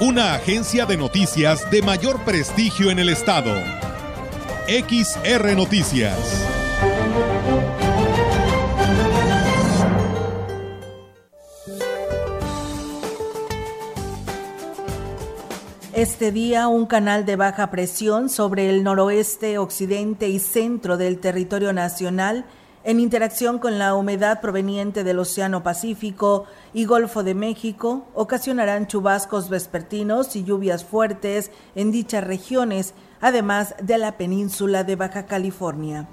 Una agencia de noticias de mayor prestigio en el estado. XR Noticias. Este día, un canal de baja presión sobre el noroeste, occidente y centro del territorio nacional, en interacción con la humedad proveniente del Océano Pacífico y Golfo de México, ocasionarán chubascos vespertinos y lluvias fuertes en dichas regiones, además de la península de Baja California.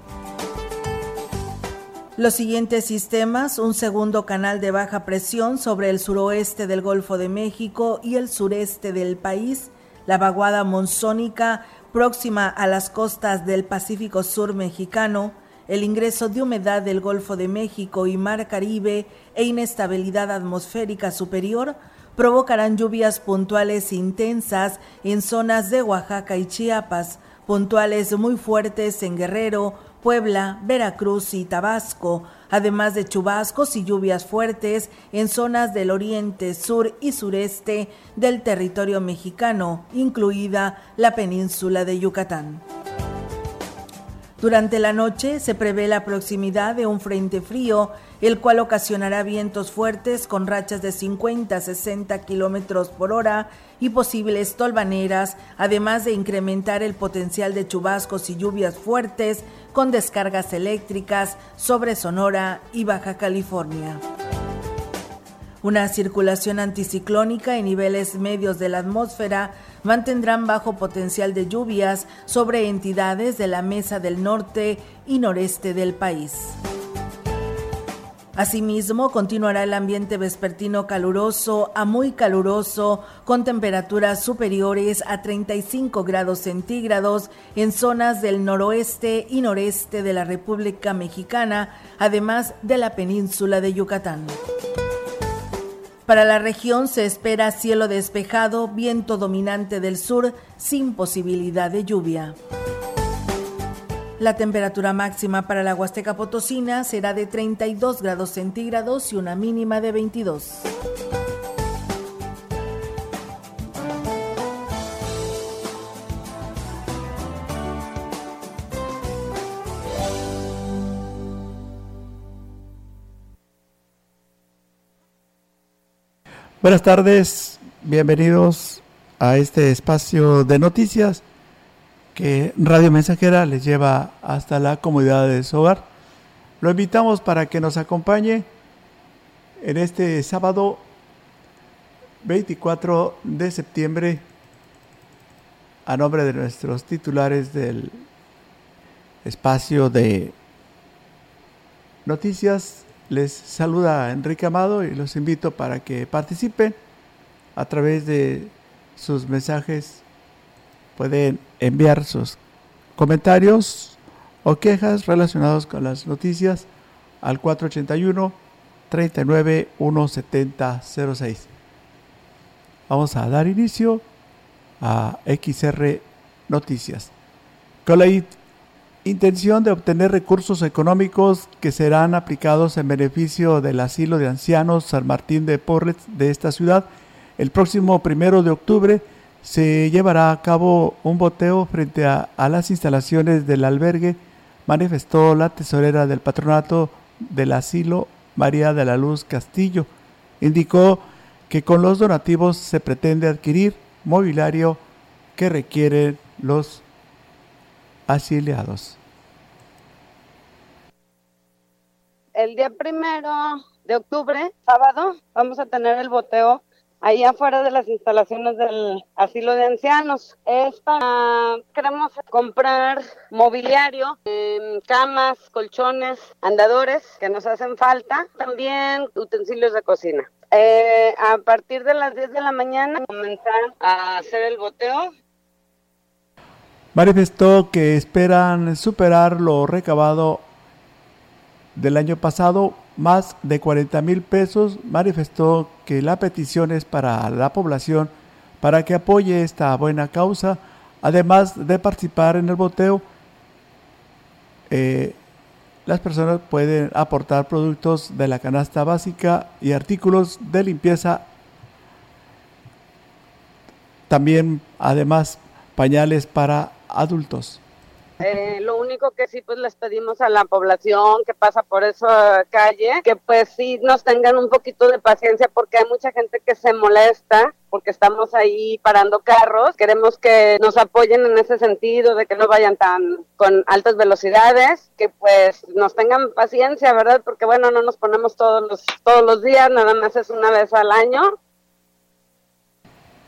Los siguientes sistemas, un segundo canal de baja presión sobre el suroeste del Golfo de México y el sureste del país, la vaguada monzónica próxima a las costas del Pacífico Sur mexicano, el ingreso de humedad del Golfo de México y Mar Caribe e inestabilidad atmosférica superior provocarán lluvias puntuales intensas en zonas de Oaxaca y Chiapas, puntuales muy fuertes en Guerrero, Puebla, Veracruz y Tabasco, además de chubascos y lluvias fuertes en zonas del oriente, sur y sureste del territorio mexicano, incluida la península de Yucatán. Durante la noche se prevé la proximidad de un frente frío, el cual ocasionará vientos fuertes con rachas de 50 a 60 kilómetros por hora y posibles tolvaneras, además de incrementar el potencial de chubascos y lluvias fuertes con descargas eléctricas sobre Sonora y Baja California. Una circulación anticiclónica en niveles medios de la atmósfera mantendrán bajo potencial de lluvias sobre entidades de la Mesa del Norte y Noreste del país. Asimismo, continuará el ambiente vespertino caluroso a muy caluroso, con temperaturas superiores a 35 grados centígrados en zonas del noroeste y noreste de la República Mexicana, además de la península de Yucatán. Para la región se espera cielo despejado, viento dominante del sur, sin posibilidad de lluvia. La temperatura máxima para la Huasteca Potosina será de 32 grados centígrados y una mínima de 22. Buenas tardes, bienvenidos a este espacio de noticias que Radio Mensajera les lleva hasta la comodidad de su hogar. Lo invitamos para que nos acompañe en este sábado 24 de septiembre a nombre de nuestros titulares del espacio de noticias les saluda Enrique Amado y los invito para que participen a través de sus mensajes. Pueden enviar sus comentarios o quejas relacionados con las noticias al 481 39 17006. Vamos a dar inicio a XR Noticias. Intención de obtener recursos económicos que serán aplicados en beneficio del asilo de ancianos San Martín de Porres de esta ciudad. El próximo primero de octubre se llevará a cabo un boteo frente a, las instalaciones del albergue, manifestó la tesorera del patronato del asilo, María de la Luz Castillo. Indicó que con los donativos se pretende adquirir mobiliario que requieren los asiliados. El día primero de octubre, sábado, vamos a tener el boteo ahí afuera de las instalaciones del asilo de ancianos. Es para, queremos comprar mobiliario, em, camas, colchones, andadores que nos hacen falta, también utensilios de cocina. Eh, a partir de las 10 de la mañana comenzar a hacer el boteo manifestó que esperan superar lo recabado del año pasado, más de 40 mil pesos. Manifestó que la petición es para la población para que apoye esta buena causa, además de participar en el boteo. Eh, las personas pueden aportar productos de la canasta básica y artículos de limpieza. También, además, pañales para adultos. Eh, lo único que sí pues les pedimos a la población que pasa por esa calle que pues sí nos tengan un poquito de paciencia porque hay mucha gente que se molesta porque estamos ahí parando carros. Queremos que nos apoyen en ese sentido de que no vayan tan con altas velocidades, que pues nos tengan paciencia, ¿verdad? Porque bueno, no nos ponemos todos los todos los días, nada más es una vez al año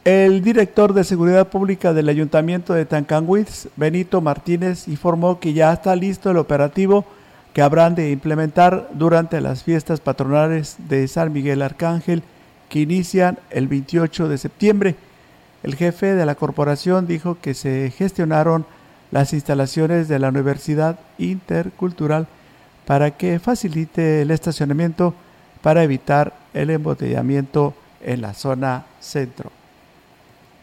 el director de Seguridad Pública del Ayuntamiento de Tancanwitz, Benito Martínez, informó que ya está listo el operativo que habrán de implementar durante las fiestas patronales de San Miguel Arcángel que inician el 28 de septiembre. El jefe de la corporación dijo que se gestionaron las instalaciones de la Universidad Intercultural para que facilite el estacionamiento para evitar el embotellamiento en la zona centro.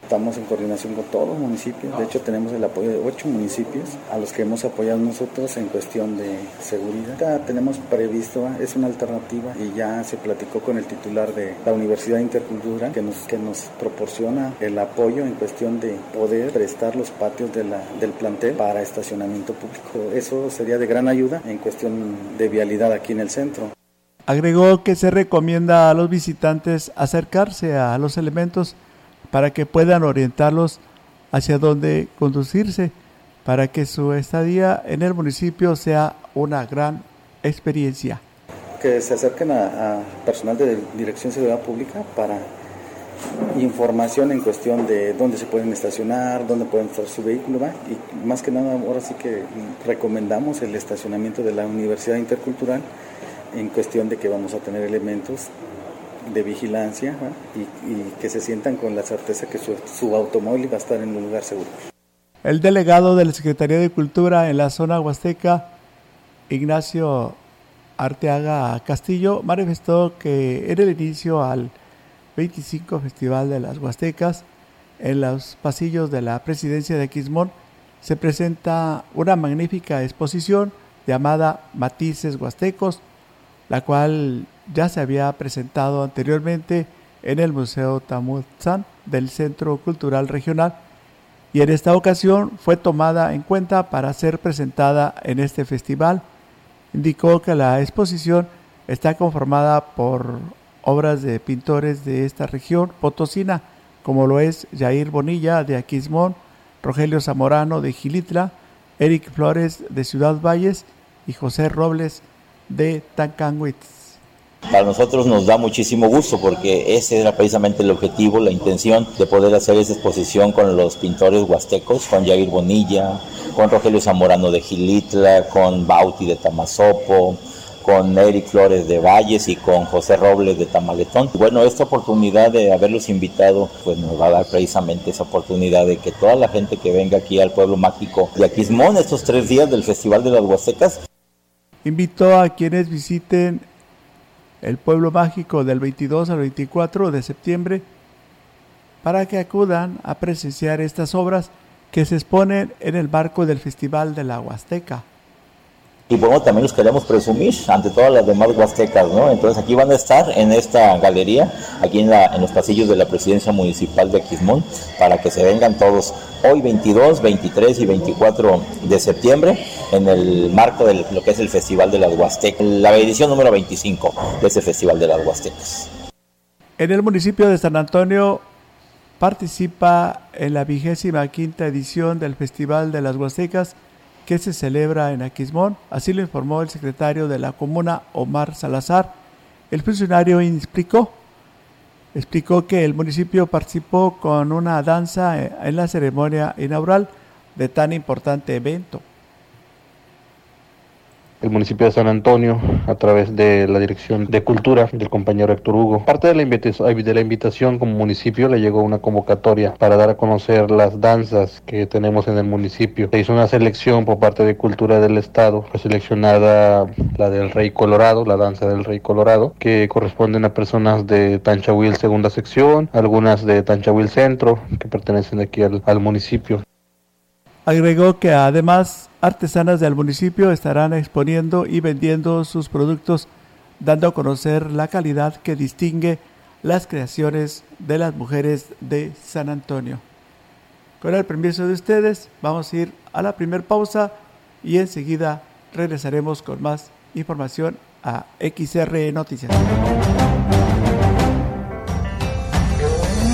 Estamos en coordinación con todos los municipios, de hecho tenemos el apoyo de ocho municipios a los que hemos apoyado nosotros en cuestión de seguridad. Ya tenemos previsto, es una alternativa y ya se platicó con el titular de la Universidad Intercultural que nos, que nos proporciona el apoyo en cuestión de poder prestar los patios de la, del plantel para estacionamiento público. Eso sería de gran ayuda en cuestión de vialidad aquí en el centro. Agregó que se recomienda a los visitantes acercarse a los elementos para que puedan orientarlos hacia dónde conducirse, para que su estadía en el municipio sea una gran experiencia. Que se acerquen a, personal de Dirección de Seguridad Pública para información en cuestión de dónde se pueden estacionar, dónde pueden estar su vehículo, y más que nada ahora sí que recomendamos el estacionamiento de la Universidad Intercultural en cuestión de que vamos a tener elementos de vigilancia y, que se sientan con la certeza que su, automóvil va a estar en un lugar seguro. El delegado de la Secretaría de Cultura en la zona huasteca, Ignacio Arteaga Castillo, manifestó que en el inicio al 25 Festival de las Huastecas, en los pasillos de la presidencia de Quismón, se presenta una magnífica exposición llamada Matices Huastecos, la cual ya se había presentado anteriormente en el Museo Tamutzán del Centro Cultural Regional y en esta ocasión fue tomada en cuenta para ser presentada en este festival. Indicó que la exposición está conformada por obras de pintores de esta región potosina, como lo es Jair Bonilla de Aquismón, Rogelio Zamorano de Gilitla, Eric Flores de Ciudad Valles y José Robles de Tancanwitz. Para nosotros nos da muchísimo gusto porque ese era precisamente el objetivo, la intención de poder hacer esa exposición con los pintores huastecos, con Jair Bonilla, con Rogelio Zamorano de Gilitla, con Bauti de Tamazopo, con Eric Flores de Valles y con José Robles de Tamaletón. Bueno, esta oportunidad de haberlos invitado, pues nos va a dar precisamente esa oportunidad de que toda la gente que venga aquí al pueblo mágico de Aquismón, estos tres días del Festival de las Huastecas, invitó a quienes visiten el pueblo mágico del 22 al 24 de septiembre para que acudan a presenciar estas obras que se exponen en el marco del Festival de la Huasteca. Y bueno, también los queremos presumir ante todas las demás huastecas, ¿no? Entonces aquí van a estar en esta galería, aquí en, la, en los pasillos de la presidencia municipal de Aquismón, para que se vengan todos hoy 22, 23 y 24 de septiembre en el marco de lo que es el Festival de las Huastecas, la edición número 25 de ese Festival de las Huastecas. En el municipio de San Antonio participa en la vigésima quinta edición del Festival de las Huastecas que se celebra en Aquismón, así lo informó el secretario de la comuna, Omar Salazar. El funcionario explicó, explicó que el municipio participó con una danza en la ceremonia inaugural de tan importante evento. El municipio de San Antonio a través de la Dirección de Cultura del compañero Héctor Hugo. Parte de la, invitación, de la invitación como municipio le llegó una convocatoria para dar a conocer las danzas que tenemos en el municipio. Se hizo una selección por parte de Cultura del Estado, fue seleccionada la del Rey Colorado, la danza del Rey Colorado, que corresponden a personas de Tanchahuil segunda sección, algunas de Tanchahuil centro, que pertenecen aquí al municipio. Agregó que además artesanas del municipio estarán exponiendo y vendiendo sus productos, dando a conocer la calidad que distingue las creaciones de las mujeres de San Antonio. Con el permiso de ustedes, vamos a ir a la primera pausa y enseguida regresaremos con más información a XR Noticias.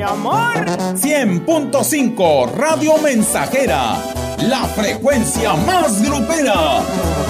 mi amor. 100.5 Radio Mensajera, la frecuencia más grupera.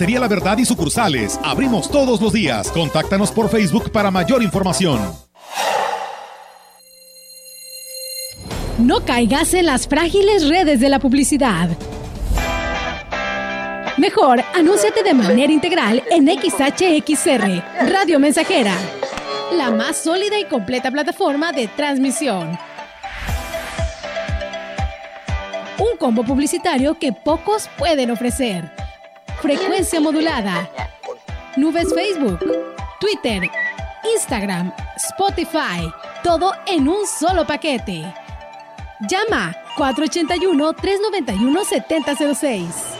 La Verdad y sucursales. Abrimos todos los días. Contáctanos por Facebook para mayor información. No caigas en las frágiles redes de la publicidad. Mejor, anúnciate de manera integral en XHXR, Radio Mensajera, la más sólida y completa plataforma de transmisión. Un combo publicitario que pocos pueden ofrecer frecuencia modulada, nubes Facebook, Twitter, Instagram, Spotify, todo en un solo paquete. Llama 481-391-7006.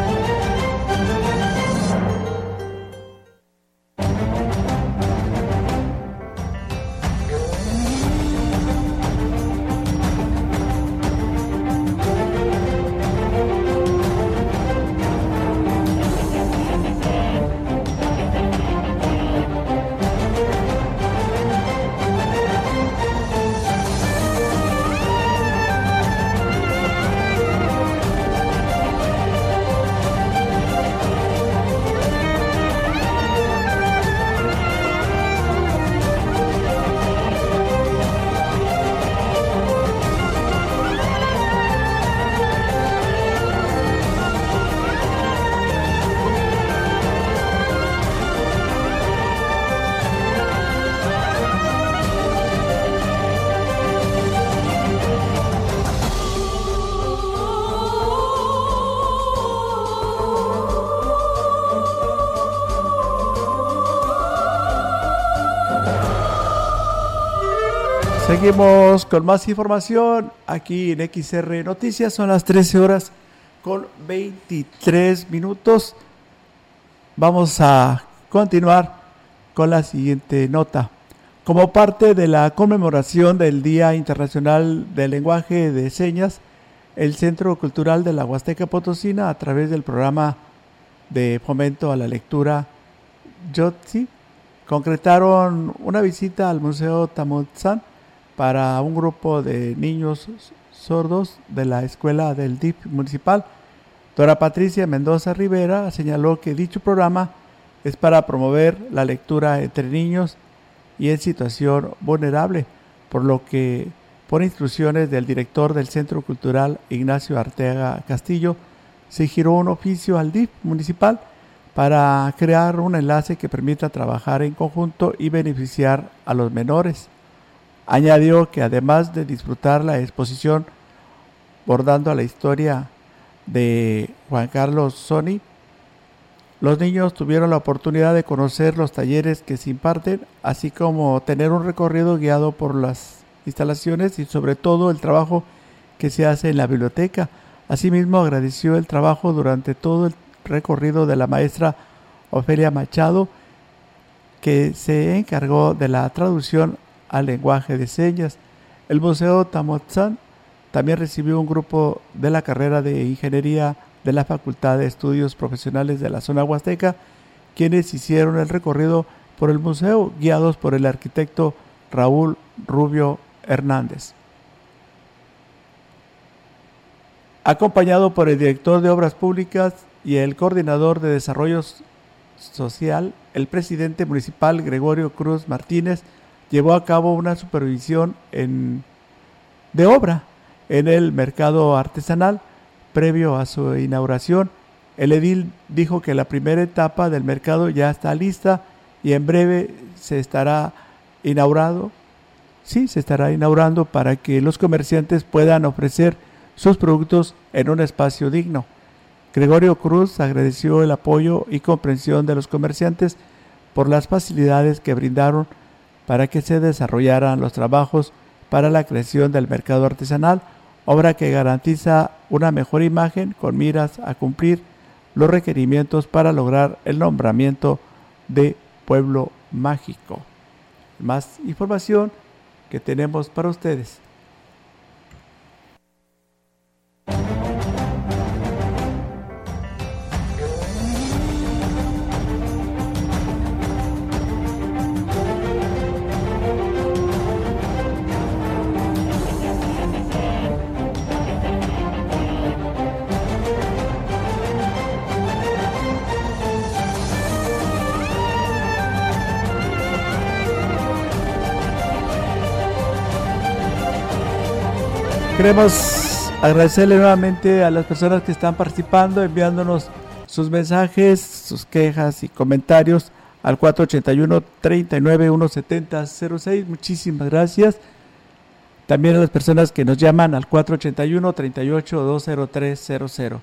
Seguimos con más información aquí en XR Noticias. Son las 13 horas con 23 minutos. Vamos a continuar con la siguiente nota. Como parte de la conmemoración del Día Internacional del Lenguaje de Señas, el Centro Cultural de la Huasteca Potosina a través del programa de fomento a la lectura Yotzi concretaron una visita al Museo Tamotzán para un grupo de niños sordos de la escuela del DIP municipal. Dora Patricia Mendoza Rivera señaló que dicho programa es para promover la lectura entre niños y en situación vulnerable, por lo que por instrucciones del director del Centro Cultural Ignacio Arteaga Castillo, se giró un oficio al DIF municipal para crear un enlace que permita trabajar en conjunto y beneficiar a los menores. Añadió que además de disfrutar la exposición bordando la historia de Juan Carlos Sony, los niños tuvieron la oportunidad de conocer los talleres que se imparten, así como tener un recorrido guiado por las instalaciones y sobre todo el trabajo que se hace en la biblioteca. Asimismo agradeció el trabajo durante todo el recorrido de la maestra Ofelia Machado, que se encargó de la traducción al lenguaje de señas. El Museo Tamotzán también recibió un grupo de la carrera de Ingeniería de la Facultad de Estudios Profesionales de la zona huasteca, quienes hicieron el recorrido por el museo, guiados por el arquitecto Raúl Rubio Hernández. Acompañado por el director de Obras Públicas y el coordinador de Desarrollo Social, el presidente municipal Gregorio Cruz Martínez llevó a cabo una supervisión en, de obra en el mercado artesanal previo a su inauguración. El edil dijo que la primera etapa del mercado ya está lista y en breve se estará inaugurado sí se estará inaugurando para que los comerciantes puedan ofrecer sus productos en un espacio digno. Gregorio Cruz agradeció el apoyo y comprensión de los comerciantes por las facilidades que brindaron para que se desarrollaran los trabajos para la creación del mercado artesanal, obra que garantiza una mejor imagen con miras a cumplir los requerimientos para lograr el nombramiento de pueblo mágico. Más información que tenemos para ustedes. Queremos agradecerle nuevamente a las personas que están participando, enviándonos sus mensajes, sus quejas y comentarios al 481 39 06 Muchísimas gracias. También a las personas que nos llaman al 481 38 20300.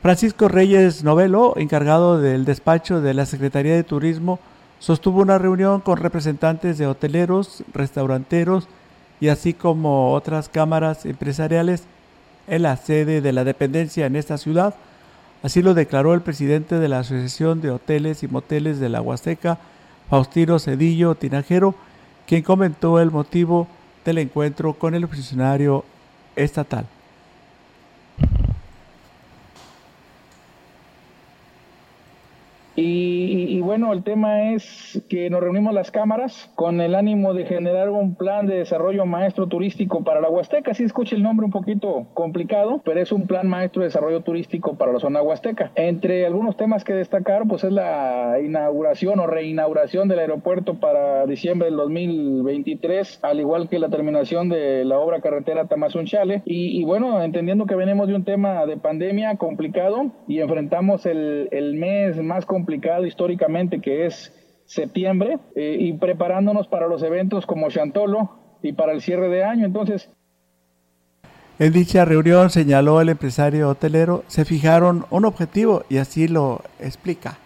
Francisco Reyes Novelo, encargado del despacho de la Secretaría de Turismo, sostuvo una reunión con representantes de hoteleros, restauranteros, y así como otras cámaras empresariales en la sede de la dependencia en esta ciudad. Así lo declaró el presidente de la Asociación de Hoteles y Moteles de la Huasteca, Faustino Cedillo Tinajero, quien comentó el motivo del encuentro con el funcionario estatal. Y, bueno, el tema es que nos reunimos las cámaras con el ánimo de generar un plan de desarrollo maestro turístico para la Huasteca. Sí escucha el nombre un poquito complicado, pero es un plan maestro de desarrollo turístico para la zona huasteca. Entre algunos temas que destacar, pues es la inauguración o reinauguración del aeropuerto para diciembre del 2023, al igual que la terminación de la obra carretera Tamazunchale. Y, y bueno, entendiendo que venimos de un tema de pandemia complicado y enfrentamos el, el mes más complicado históricamente que es septiembre eh, y preparándonos para los eventos como Chantolo y para el cierre de año. Entonces, en dicha reunión señaló el empresario hotelero, se fijaron un objetivo y así lo explica. Eh,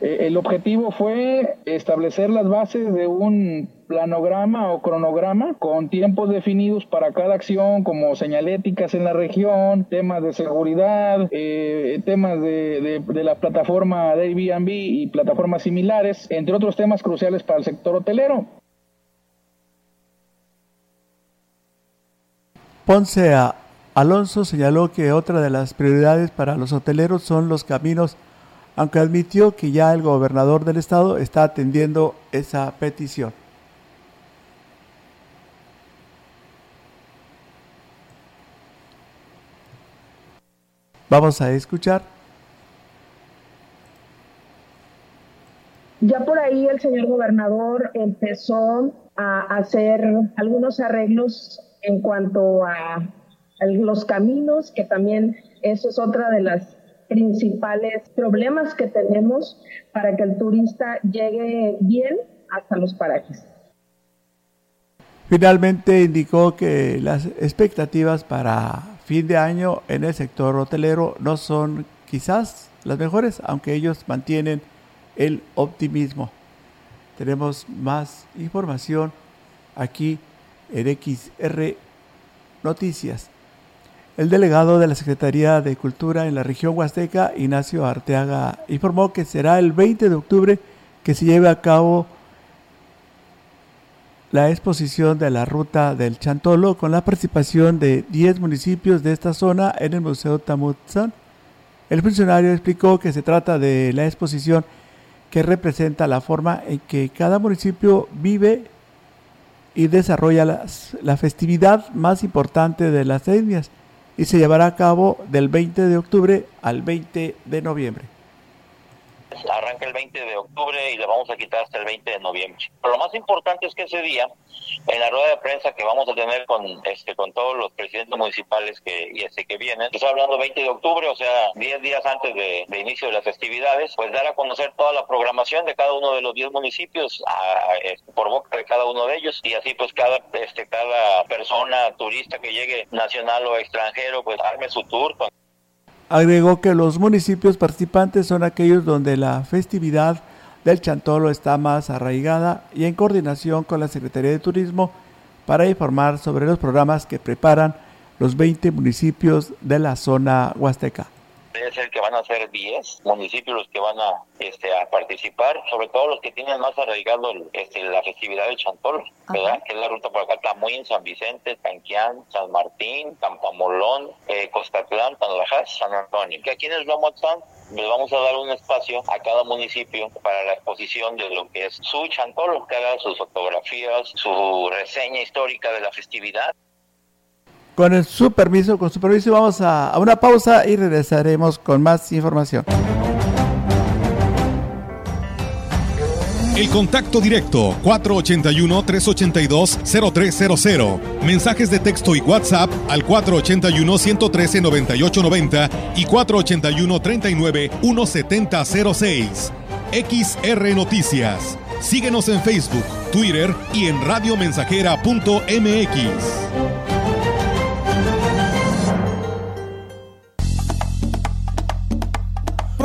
el objetivo fue establecer las bases de un planograma o cronograma con tiempos definidos para cada acción, como señaléticas en la región, temas de seguridad, eh, temas de, de, la plataforma de Airbnb y plataformas similares, entre otros temas cruciales para el sector hotelero. Ponce Alonso señaló que otra de las prioridades para los hoteleros son los caminos, aunque admitió que ya el gobernador del estado está atendiendo esa petición. Vamos a escuchar. Ya por ahí el señor gobernador empezó a hacer algunos arreglos en cuanto a los caminos, que también eso es otra de las principales problemas que tenemos para que el turista llegue bien hasta los parajes. Finalmente indicó que las expectativas para fin de año en el sector hotelero no son quizás las mejores, aunque ellos mantienen el optimismo. Tenemos más información aquí en XR Noticias. El delegado de la Secretaría de Cultura en la región Huasteca, Ignacio Arteaga, informó que será el 20 de octubre que se lleve a cabo la exposición de la ruta del Chantolo con la participación de 10 municipios de esta zona en el Museo Tamutzán. El funcionario explicó que se trata de la exposición que representa la forma en que cada municipio vive y desarrolla la festividad más importante de las etnias y se llevará a cabo del 20 de octubre al 20 de noviembre arranca el 20 de octubre y le vamos a quitar hasta el 20 de noviembre. Pero lo más importante es que ese día, en la rueda de prensa que vamos a tener con este con todos los presidentes municipales que y este que vienen, estoy hablando 20 de octubre, o sea, 10 días antes de, inicio de las festividades, pues dar a conocer toda la programación de cada uno de los 10 municipios este, por boca de cada uno de ellos y así pues cada este cada persona turista que llegue nacional o extranjero pues arme su tour con Agregó que los municipios participantes son aquellos donde la festividad del Chantolo está más arraigada y en coordinación con la Secretaría de Turismo para informar sobre los programas que preparan los 20 municipios de la zona huasteca debe ser que van a ser 10 municipios los que van a, este, a participar, sobre todo los que tienen más arraigado este, la festividad del Chantolo, ¿verdad? Que es la ruta por acá, Tamuín, San Vicente, Tanquián, San Martín, Campamolón, eh, Costatlán, Tanlajas, San Antonio. Que aquí en el les vamos a dar un espacio a cada municipio para la exposición de lo que es su chantolo, que haga sus fotografías, su reseña histórica de la festividad. Con su permiso, con su permiso, vamos a, a una pausa y regresaremos con más información. El contacto directo 481-382-0300. Mensajes de texto y WhatsApp al 481-113-9890 y 481-39-1706. XR Noticias. Síguenos en Facebook, Twitter y en radiomensajera.mx.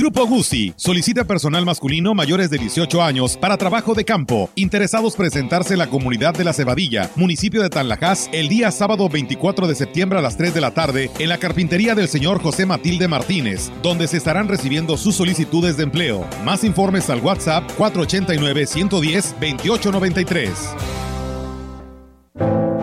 Grupo Guzzi solicita personal masculino mayores de 18 años para trabajo de campo, interesados presentarse en la comunidad de La Cebadilla, municipio de Tanlajas, el día sábado 24 de septiembre a las 3 de la tarde en la carpintería del señor José Matilde Martínez, donde se estarán recibiendo sus solicitudes de empleo. Más informes al WhatsApp 489 110 2893.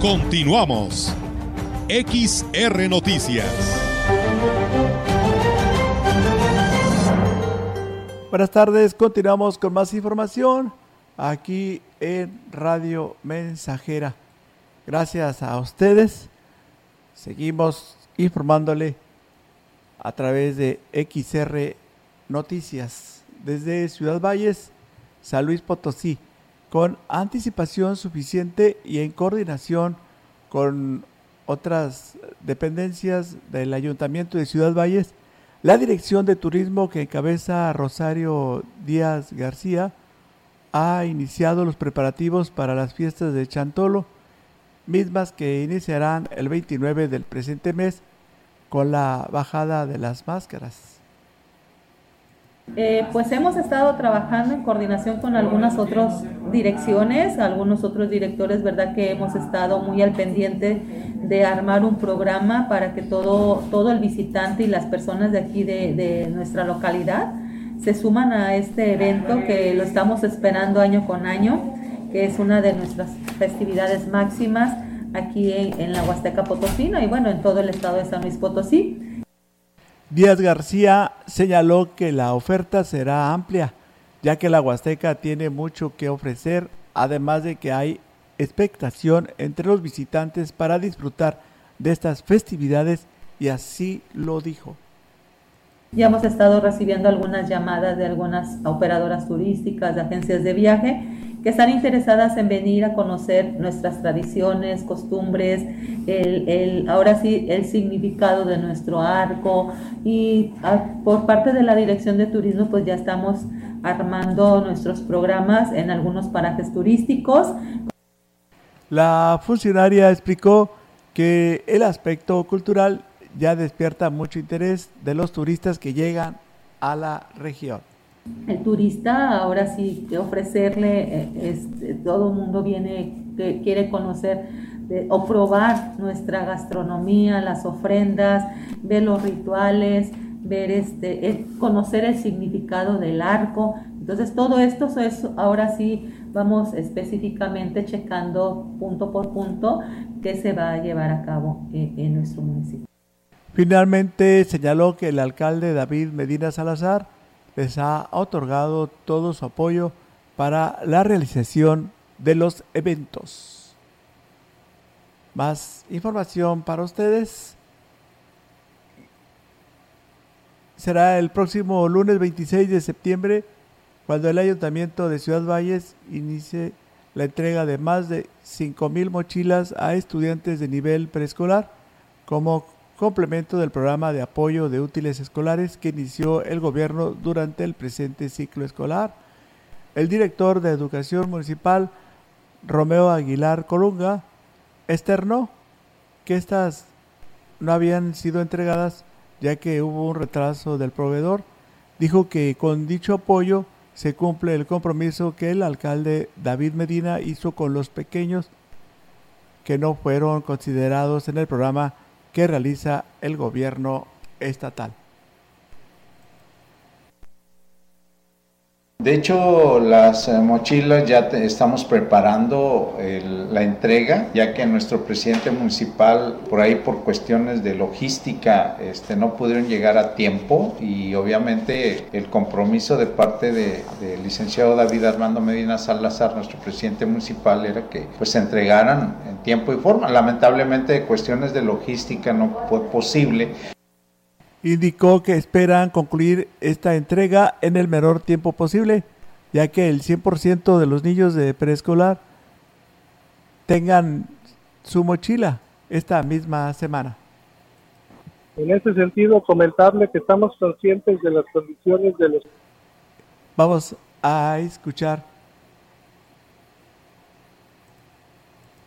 Continuamos. XR Noticias. Buenas tardes, continuamos con más información aquí en Radio Mensajera. Gracias a ustedes. Seguimos informándole a través de XR Noticias desde Ciudad Valles, San Luis Potosí, con anticipación suficiente y en coordinación con otras dependencias del Ayuntamiento de Ciudad Valles, la Dirección de Turismo que encabeza Rosario Díaz García ha iniciado los preparativos para las fiestas de Chantolo, mismas que iniciarán el 29 del presente mes con la bajada de las máscaras. Eh, pues hemos estado trabajando en coordinación con algunas otras direcciones, algunos otros directores, ¿verdad? Que hemos estado muy al pendiente de armar un programa para que todo, todo el visitante y las personas de aquí de, nuestra localidad se suman a este evento que lo estamos esperando año con año, que es una de nuestras festividades máximas aquí en, en la Huasteca Potosina y bueno, en todo el estado de San Luis Potosí. Díaz García señaló que la oferta será amplia, ya que la Huasteca tiene mucho que ofrecer, además de que hay expectación entre los visitantes para disfrutar de estas festividades y así lo dijo. Ya hemos estado recibiendo algunas llamadas de algunas operadoras turísticas, de agencias de viaje, que están interesadas en venir a conocer nuestras tradiciones, costumbres, el, el, ahora sí el significado de nuestro arco y ah, por parte de la Dirección de Turismo pues ya estamos armando nuestros programas en algunos parajes turísticos. La funcionaria explicó que el aspecto cultural ya despierta mucho interés de los turistas que llegan a la región el turista ahora sí que ofrecerle, este, todo el mundo viene, que quiere conocer o probar nuestra gastronomía, las ofrendas, ver los rituales, ver este, conocer el significado del arco. Entonces todo esto es ahora sí vamos específicamente checando punto por punto qué se va a llevar a cabo en, en nuestro municipio. Finalmente señaló que el alcalde David Medina Salazar les ha otorgado todo su apoyo para la realización de los eventos. Más información para ustedes. Será el próximo lunes 26 de septiembre cuando el Ayuntamiento de Ciudad Valles inicie la entrega de más de 5.000 mochilas a estudiantes de nivel preescolar como complemento del programa de apoyo de útiles escolares que inició el gobierno durante el presente ciclo escolar. El director de Educación Municipal, Romeo Aguilar Colunga, externó que estas no habían sido entregadas ya que hubo un retraso del proveedor. Dijo que con dicho apoyo se cumple el compromiso que el alcalde David Medina hizo con los pequeños que no fueron considerados en el programa que realiza el gobierno estatal. De hecho, las eh, mochilas ya estamos preparando la entrega, ya que nuestro presidente municipal, por ahí por cuestiones de logística, este, no pudieron llegar a tiempo y obviamente el compromiso de parte del de licenciado David Armando Medina Salazar, nuestro presidente municipal, era que pues se entregaran en tiempo y forma. Lamentablemente, cuestiones de logística no fue posible indicó que esperan concluir esta entrega en el menor tiempo posible, ya que el 100% de los niños de preescolar tengan su mochila esta misma semana. En ese sentido, comentarle que estamos conscientes de las condiciones de los... Vamos a escuchar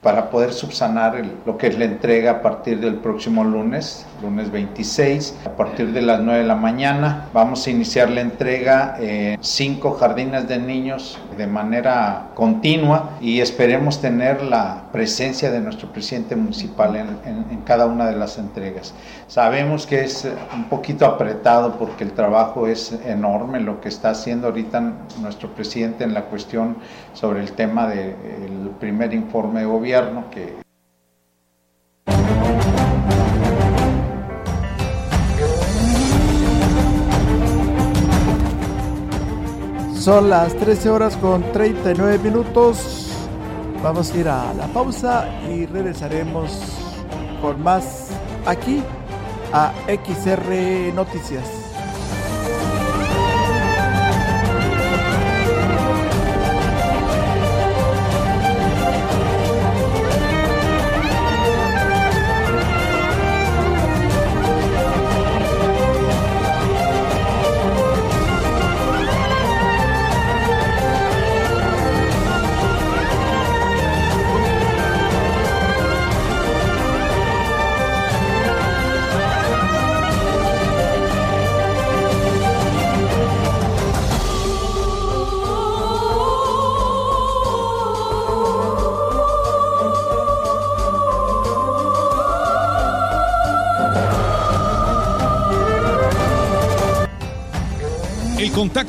para poder subsanar lo que es la entrega a partir del próximo lunes, lunes 26, a partir de las 9 de la mañana. Vamos a iniciar la entrega en cinco jardines de niños de manera continua y esperemos tener la presencia de nuestro presidente municipal en, en cada una de las entregas. Sabemos que es un poquito apretado porque el trabajo es enorme, lo que está haciendo ahorita nuestro presidente en la cuestión sobre el tema del primer informe de gobierno son las 13 horas con 39 minutos. Vamos a ir a la pausa y regresaremos con más aquí a XR Noticias.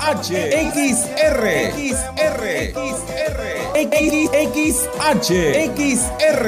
XR, XR, XR, XR,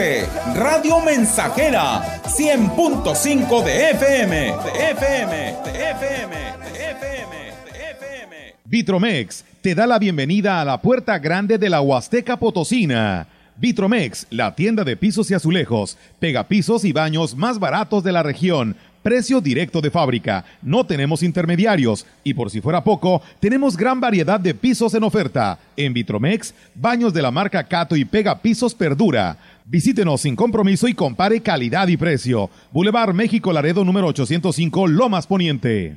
Radio Mensajera, 100.5 de FM, de FM, de FM, de FM, de FM. Vitromex te da la bienvenida a la puerta grande de la Huasteca Potosina Vitromex, la tienda de pisos y azulejos, pega pisos y baños más baratos de la región. Precio directo de fábrica. No tenemos intermediarios. Y por si fuera poco, tenemos gran variedad de pisos en oferta. En Vitromex, baños de la marca Cato y pega pisos Perdura. Visítenos sin compromiso y compare calidad y precio. Boulevard México Laredo número 805, Lomas Poniente.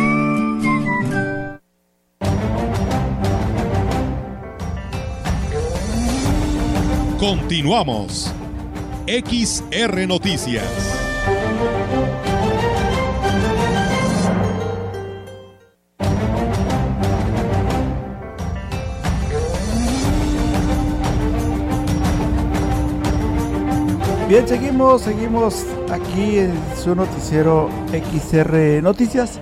Continuamos. XR Noticias. Bien, seguimos, seguimos aquí en su noticiero XR Noticias.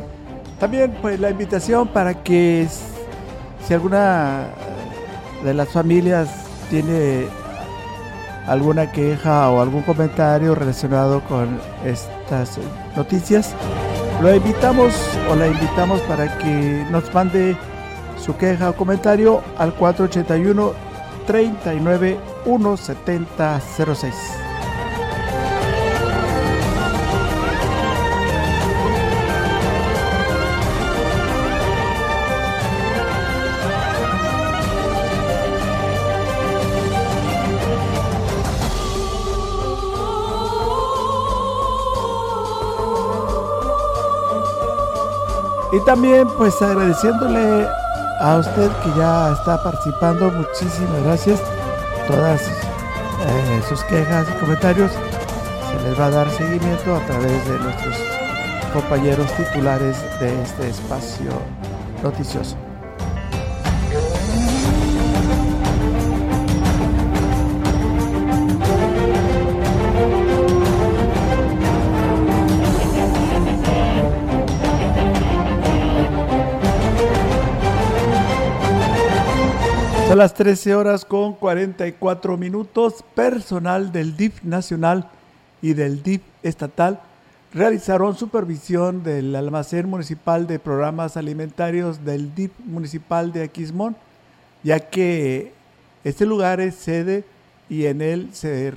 También pues la invitación para que si alguna de las familias tiene alguna queja o algún comentario relacionado con estas noticias, lo invitamos o la invitamos para que nos mande su queja o comentario al 481 39 17006. Y también pues agradeciéndole a usted que ya está participando, muchísimas gracias. Todas eh, sus quejas y comentarios se les va a dar seguimiento a través de nuestros compañeros titulares de este espacio noticioso. Las 13 horas con 44 minutos. Personal del DIF nacional y del DIF estatal realizaron supervisión del almacén municipal de programas alimentarios del DIF municipal de Aquismón, ya que este lugar es sede y en él se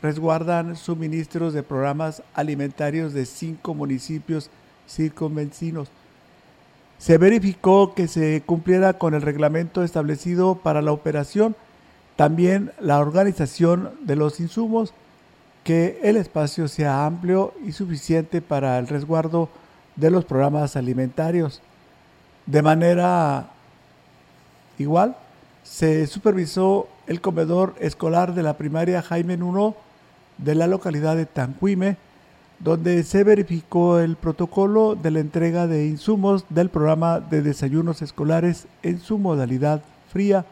resguardan suministros de programas alimentarios de cinco municipios circunvencinos. Se verificó que se cumpliera con el reglamento establecido para la operación, también la organización de los insumos, que el espacio sea amplio y suficiente para el resguardo de los programas alimentarios. De manera igual, se supervisó el comedor escolar de la primaria Jaime Nuno de la localidad de Tanquime, donde se verificó el protocolo de la entrega de insumos del programa de desayunos escolares en su modalidad fría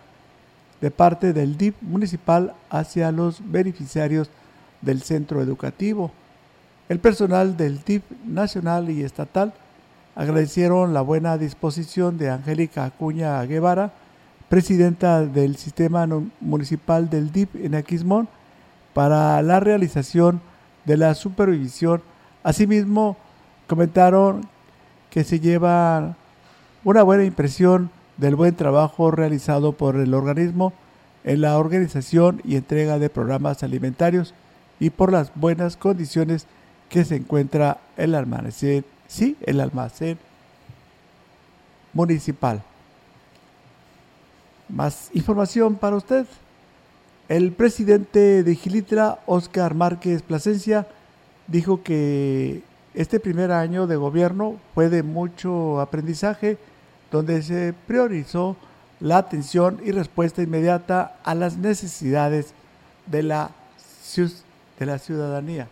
de parte del DIP municipal hacia los beneficiarios del centro educativo. El personal del DIP nacional y estatal agradecieron la buena disposición de Angélica Acuña Guevara, presidenta del sistema municipal del DIP en Aquismón, para la realización de la supervisión. Asimismo, comentaron que se lleva una buena impresión del buen trabajo realizado por el organismo en la organización y entrega de programas alimentarios y por las buenas condiciones que se encuentra el almacén, sí, el almacén municipal. Más información para usted. El presidente de Gilitra, Oscar Márquez Plasencia, dijo que este primer año de gobierno fue de mucho aprendizaje, donde se priorizó la atención y respuesta inmediata a las necesidades de la, de la ciudadanía.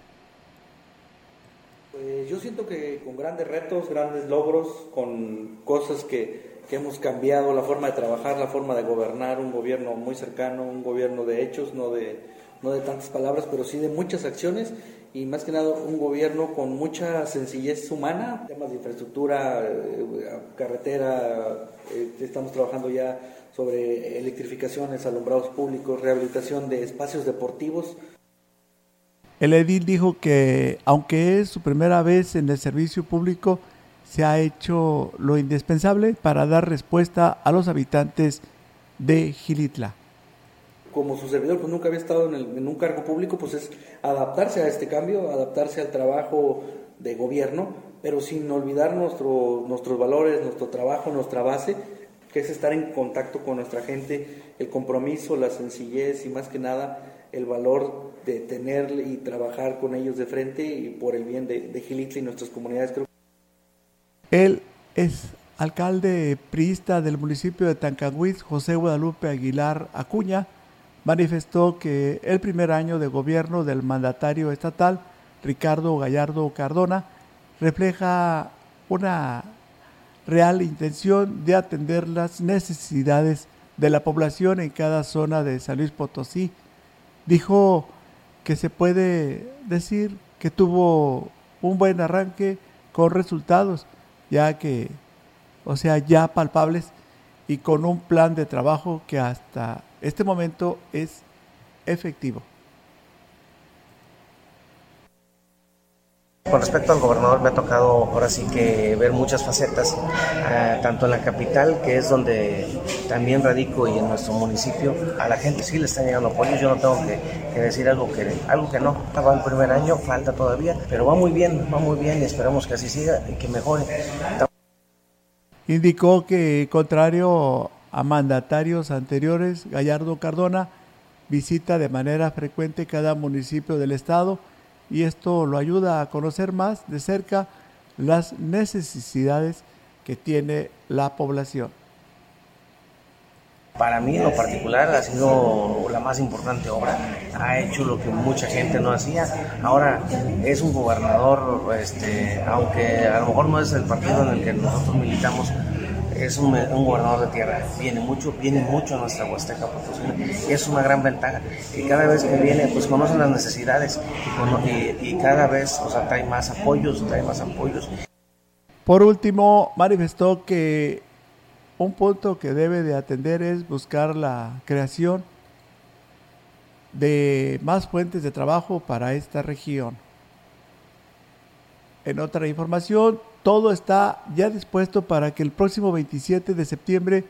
Pues yo siento que con grandes retos, grandes logros, con cosas que que hemos cambiado la forma de trabajar, la forma de gobernar, un gobierno muy cercano, un gobierno de hechos, no de, no de tantas palabras, pero sí de muchas acciones y más que nada un gobierno con mucha sencillez humana, temas de infraestructura, eh, carretera, eh, estamos trabajando ya sobre electrificaciones, alumbrados públicos, rehabilitación de espacios deportivos. El edil dijo que aunque es su primera vez en el servicio público, se ha hecho lo indispensable para dar respuesta a los habitantes de Gilitla. Como su servidor pues nunca había estado en, un cargo público, pues es adaptarse a este cambio, adaptarse al trabajo de gobierno, pero sin olvidar nuestro, nuestros valores, nuestro trabajo, nuestra base, que es estar en contacto con nuestra gente, el compromiso, la sencillez y más que nada el valor de tener y trabajar con ellos de frente y por el bien de, de Gilitla y nuestras comunidades. Creo él es alcalde priista del municipio de Tancanguis, José Guadalupe Aguilar Acuña, manifestó que el primer año de gobierno del mandatario estatal, Ricardo Gallardo Cardona, refleja una real intención de atender las necesidades de la población en cada zona de San Luis Potosí. Dijo que se puede decir que tuvo un buen arranque con resultados ya que, o sea, ya palpables y con un plan de trabajo que hasta este momento es efectivo. Con respecto al gobernador me ha tocado ahora sí que ver muchas facetas, eh, tanto en la capital, que es donde también radico, y en nuestro municipio, a la gente sí le están llegando apoyos, yo no tengo que, decir algo que, algo que no, va el primer año, falta todavía, pero va muy bien, va muy bien y esperamos que así siga y que mejore. Indicó que, contrario a mandatarios anteriores, Gallardo Cardona visita de manera frecuente cada municipio del estado, y esto lo ayuda a conocer más de cerca las necesidades que tiene la población. Para mí en lo particular ha sido la más importante obra. Ha hecho lo que mucha gente no hacía. Ahora es un gobernador, este, aunque a lo mejor no es el partido en el que nosotros militamos, es un, gobernador de tierra, viene mucho, viene mucho a nuestra Huasteca y es una gran ventaja. Y cada vez que viene, pues conocen las necesidades y, cada vez, o sea, trae más apoyos, trae más apoyos. Por último, manifestó que un punto que debe de atender es buscar la creación de más fuentes de trabajo para esta región. En otra información, todo está ya dispuesto para que el próximo 27 de septiembre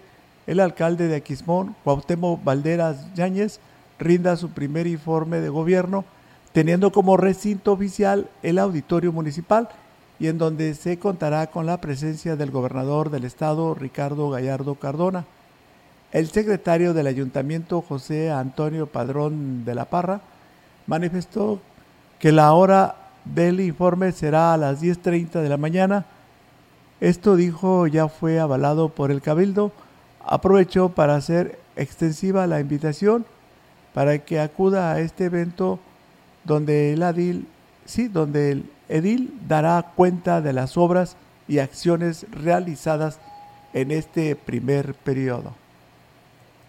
el alcalde de Aquismón, Cuauhtémoc Valderas Yáñez, rinda su primer informe de gobierno, teniendo como recinto oficial el auditorio municipal y en donde se contará con la presencia del gobernador del estado, Ricardo Gallardo Cardona. El secretario del ayuntamiento, José Antonio Padrón de la Parra, manifestó que la hora del informe será a las 10.30 de la mañana. Esto dijo ya fue avalado por el Cabildo. Aprovechó para hacer extensiva la invitación para que acuda a este evento donde el edil, sí, donde el edil dará cuenta de las obras y acciones realizadas en este primer periodo.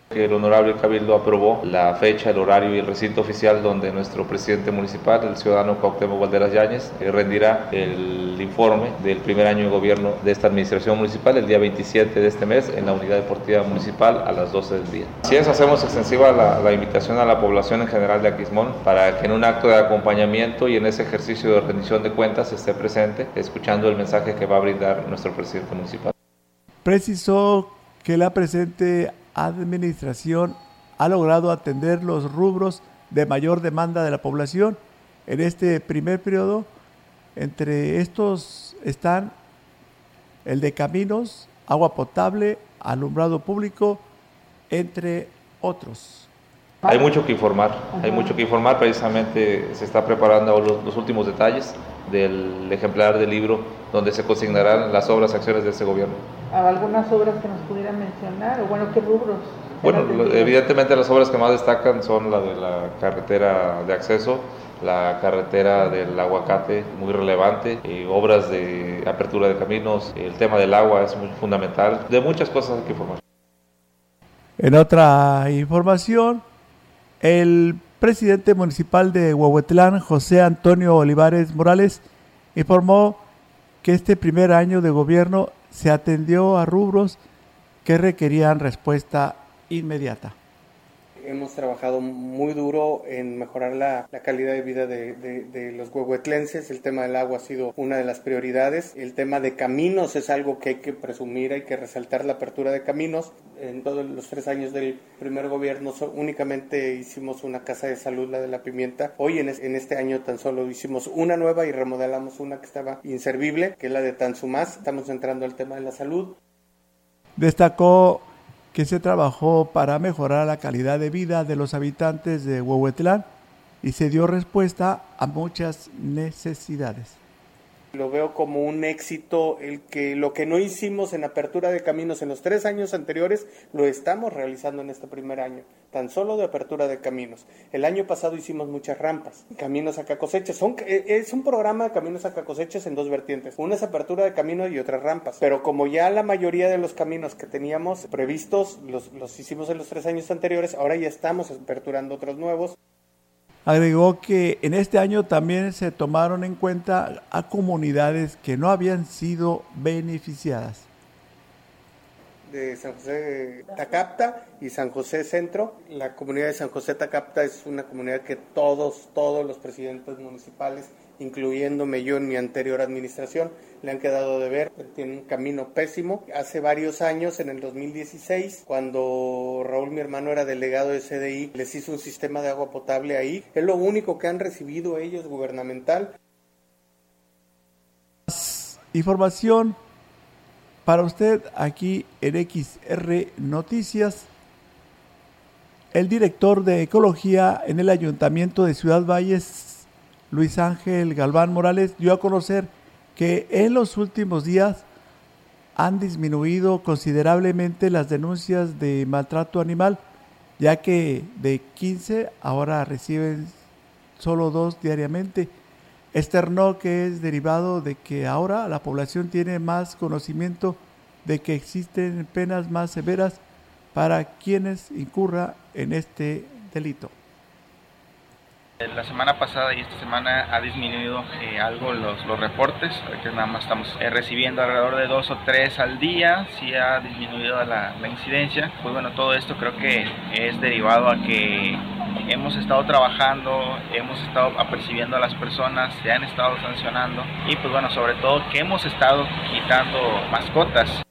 El honorable Cabildo aprobó la fecha, el horario y el recinto oficial donde nuestro presidente municipal, el ciudadano Cuauhtémoc Valderas Yáñez, eh, rendirá el informe del primer año de gobierno de esta administración municipal el día 27 de este mes en la unidad deportiva municipal a las 12 del día. Si es, hacemos extensiva la, la invitación a la población en general de Aquismón para que en un acto de acompañamiento y en ese ejercicio de rendición de cuentas esté presente, escuchando el mensaje que va a brindar nuestro presidente municipal. Precisó que la presente administración ha logrado atender los rubros de mayor demanda de la población. En este primer periodo, entre estos están el de caminos, agua potable, alumbrado público, entre otros. Hay mucho que informar, hay mucho que informar, precisamente se está preparando los, los, últimos detalles del ejemplar del libro donde se consignarán las obras y acciones de este gobierno. ¿Algunas obras que nos pudieran mencionar? O bueno, ¿qué rubros? Bueno, evidentemente las obras que más destacan son la de la carretera de acceso, la carretera del aguacate, muy relevante, y obras de apertura de caminos, el tema del agua es muy fundamental, de muchas cosas hay que informar. En otra información, el presidente municipal de Huehuetlán, José Antonio Olivares Morales, informó que este primer año de gobierno se atendió a rubros que requerían respuesta inmediata. Hemos trabajado muy duro en mejorar la, calidad de vida de, los huehuetlenses. El tema del agua ha sido una de las prioridades. El tema de caminos es algo que hay que presumir, hay que resaltar la apertura de caminos. En todos los tres años del primer gobierno únicamente hicimos una casa de salud, la de la pimienta. Hoy en, en este año tan solo hicimos una nueva y remodelamos una que estaba inservible, que es la de Tanzumás. Estamos entrando al tema de la salud. Destacó que se trabajó para mejorar la calidad de vida de los habitantes de Huehuetlán y se dio respuesta a muchas necesidades. Lo veo como un éxito el que lo que no hicimos en apertura de caminos en los tres años anteriores lo estamos realizando en este primer año, tan solo de apertura de caminos. El año pasado hicimos muchas rampas, caminos acá cosechas. Son, es un programa de caminos acá cosechas en dos vertientes. Una es apertura de caminos y otras rampas. Pero como ya la mayoría de los caminos que teníamos previstos los, los hicimos en los tres años anteriores, ahora ya estamos aperturando otros nuevos. Agregó que en este año también se tomaron en cuenta a comunidades que no habían sido beneficiadas. De San José Tacapta y San José Centro. La comunidad de San José Tacapta es una comunidad que todos, todos los presidentes municipales incluyéndome yo en mi anterior administración, le han quedado de ver, tiene un camino pésimo. Hace varios años, en el 2016, cuando Raúl, mi hermano, era delegado de CDI, les hizo un sistema de agua potable ahí. Es lo único que han recibido ellos gubernamental. Información para usted aquí en XR Noticias. El director de Ecología en el Ayuntamiento de Ciudad Valles, Luis Ángel Galván Morales, dio a conocer que en los últimos días han disminuido considerablemente las denuncias de maltrato animal, ya que de 15 ahora reciben solo dos diariamente. Externó que es derivado de que ahora la población tiene más conocimiento de que existen penas más severas para quienes incurra en este delito. La semana pasada y esta semana ha disminuido eh, algo los, los reportes, que nada más estamos eh, recibiendo alrededor de dos o tres al día, sí ha disminuido la, la incidencia. Pues bueno, todo esto creo que es derivado a que hemos estado trabajando, hemos estado apercibiendo a las personas, se han estado sancionando y pues bueno, sobre todo que hemos estado quitando mascotas.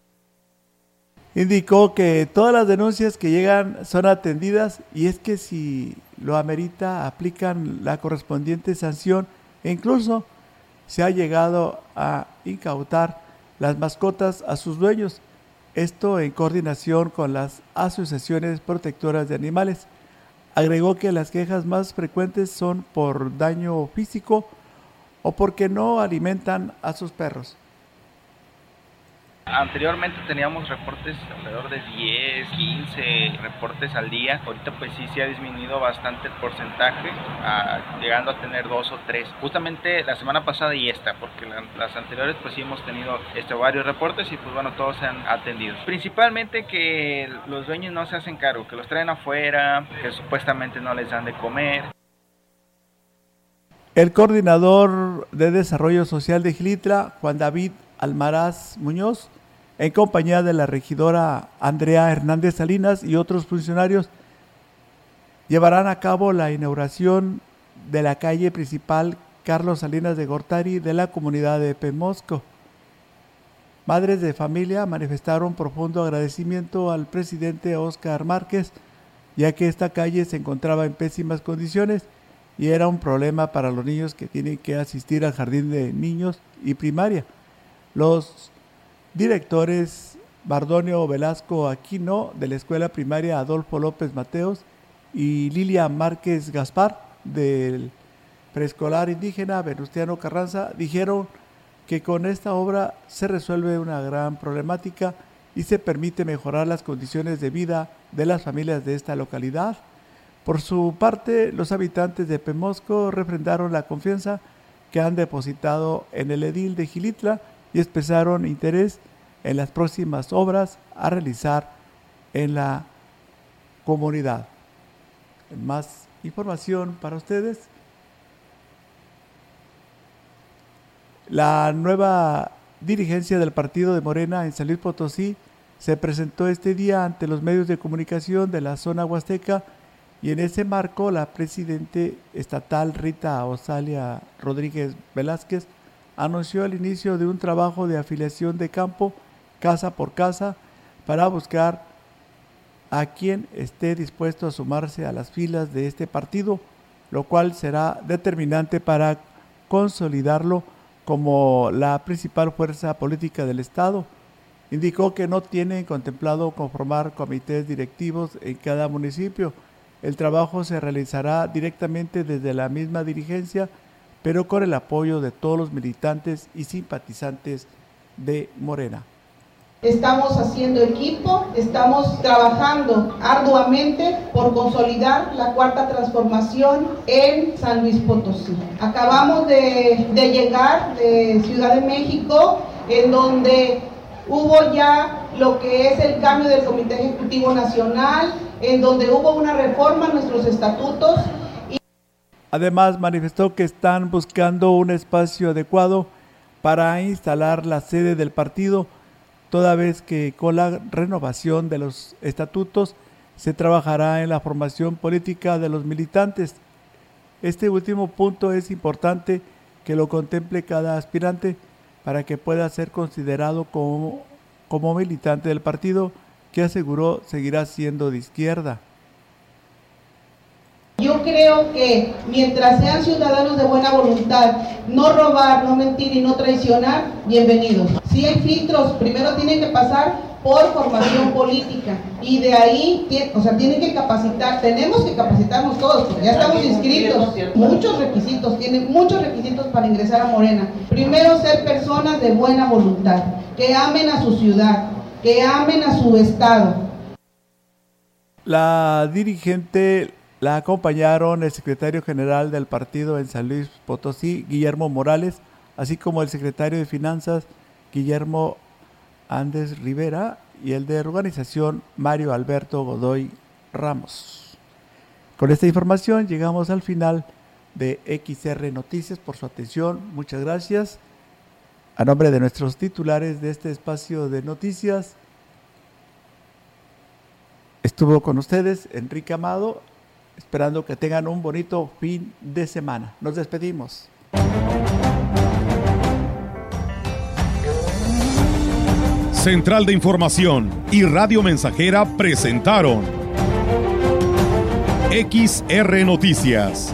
Indicó que todas las denuncias que llegan son atendidas y es que si lo amerita aplican la correspondiente sanción e incluso se ha llegado a incautar las mascotas a sus dueños, esto en coordinación con las asociaciones protectoras de animales. Agregó que las quejas más frecuentes son por daño físico o porque no alimentan a sus perros. Anteriormente teníamos reportes alrededor de 10, 15 reportes al día. Ahorita pues sí se ha disminuido bastante el porcentaje, llegando a tener dos o tres. Justamente la semana pasada y esta, porque las anteriores pues sí hemos tenido este, varios reportes y pues bueno, todos se han atendido. Principalmente que los dueños no se hacen cargo, que los traen afuera, que supuestamente no les dan de comer. El coordinador de desarrollo social de Gilitra, Juan David Almaraz Muñoz, en compañía de la regidora Andrea Hernández Salinas y otros funcionarios, llevarán a cabo la inauguración de la calle principal Carlos Salinas de Gortari de la comunidad de Pemosco. Madres de familia manifestaron profundo agradecimiento al presidente Oscar Márquez, ya que esta calle se encontraba en pésimas condiciones y era un problema para los niños que tienen que asistir al jardín de niños y primaria. Los directores Bardonio Velasco Aquino de la Escuela Primaria Adolfo López Mateos y Lilia Márquez Gaspar del preescolar indígena Venustiano Carranza dijeron que con esta obra se resuelve una gran problemática y se permite mejorar las condiciones de vida de las familias de esta localidad. Por su parte, los habitantes de Pemosco refrendaron la confianza que han depositado en el edil de Gilitla y expresaron interés en las próximas obras a realizar en la comunidad. Más información para ustedes. La nueva dirigencia del partido de Morena en San Luis Potosí se presentó este día ante los medios de comunicación de la zona huasteca y en ese marco la presidente estatal Rita Osalia Rodríguez Velázquez anunció el inicio de un trabajo de afiliación de campo casa por casa para buscar a quien esté dispuesto a sumarse a las filas de este partido, lo cual será determinante para consolidarlo como la principal fuerza política del Estado. Indicó que no tienen contemplado conformar comités directivos en cada municipio. El trabajo se realizará directamente desde la misma dirigencia pero con el apoyo de todos los militantes y simpatizantes de Morena. Estamos haciendo equipo, estamos trabajando arduamente por consolidar la cuarta transformación en San Luis Potosí. Acabamos de, llegar de Ciudad de México, en donde hubo ya lo que es el cambio del Comité Ejecutivo Nacional, en donde hubo una reforma a nuestros estatutos Además, manifestó que están buscando un espacio adecuado para instalar la sede del partido, toda vez que con la renovación de los estatutos se trabajará en la formación política de los militantes. Este último punto es importante que lo contemple cada aspirante para que pueda ser considerado como, como militante del partido que aseguró seguirá siendo de izquierda. Yo creo que mientras sean ciudadanos de buena voluntad, no robar, no mentir y no traicionar, bienvenidos. Si hay filtros, primero tienen que pasar por formación política y de ahí, o sea, tienen que capacitar, tenemos que capacitarnos todos, porque ya estamos inscritos, muchos requisitos, tienen muchos requisitos para ingresar a Morena. Primero ser personas de buena voluntad, que amen a su ciudad, que amen a su estado. La dirigente la acompañaron el secretario general del partido en San Luis Potosí, Guillermo Morales, así como el secretario de Finanzas, Guillermo Andes Rivera, y el de organización, Mario Alberto Godoy Ramos. Con esta información llegamos al final de XR Noticias por su atención. Muchas gracias. A nombre de nuestros titulares de este espacio de noticias, estuvo con ustedes Enrique Amado, esperando que tengan un bonito fin de semana. Nos despedimos. Central de Información y Radio Mensajera presentaron XR Noticias.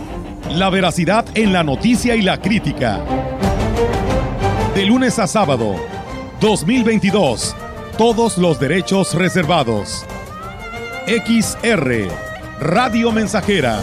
La veracidad en la noticia y la crítica. De lunes a sábado, 2022. Todos los derechos reservados. XR, Radio Mensajera